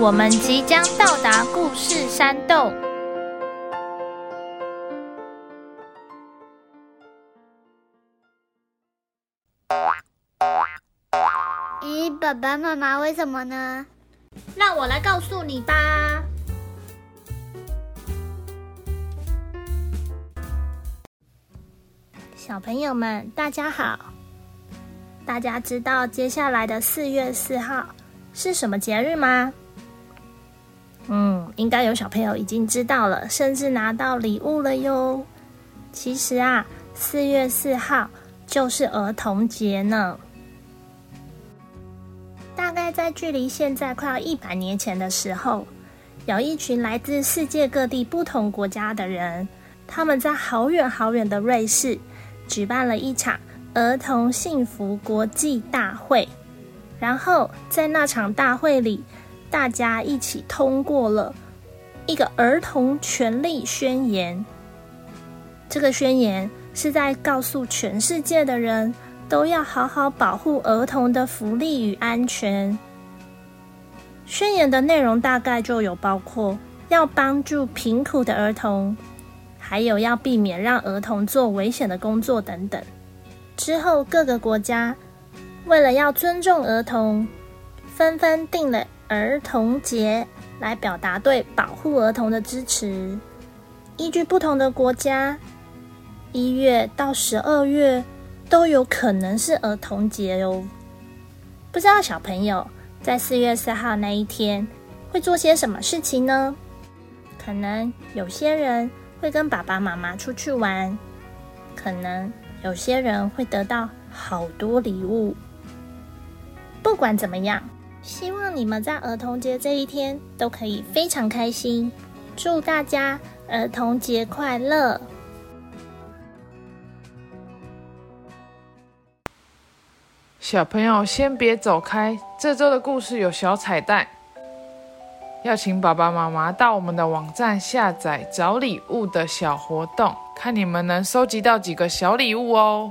我们即将到达故事山洞。咦，爸爸妈妈为什么呢？让我来告诉你吧。小朋友们，大家好！大家知道接下来的四月四号是什么节日吗？嗯，应该有小朋友已经知道了，甚至拿到礼物了哟。其实啊，四月四号就是儿童节呢。大概在距离现在快要一百年前的时候，有一群来自世界各地不同国家的人，他们在好远好远的瑞士举办了一场儿童幸福国际大会。然后在那场大会里，大家一起通过了一个儿童权利宣言。这个宣言是在告诉全世界的人。都要好好保护儿童的福利与安全。宣言的内容大概就有包括要帮助贫苦的儿童，还有要避免让儿童做危险的工作等等。之后各个国家为了要尊重儿童，纷纷定了儿童节来表达对保护儿童的支持。依据不同的国家，一月到十二月。都有可能是儿童节哦。不知道小朋友在四月四号那一天会做些什么事情呢？可能有些人会跟爸爸妈妈出去玩，可能有些人会得到好多礼物。不管怎么样，希望你们在儿童节这一天都可以非常开心。祝大家儿童节快乐！小朋友，先别走开。这周的故事有小彩蛋，要请爸爸妈妈到我们的网站下载找礼物的小活动，看你们能收集到几个小礼物哦。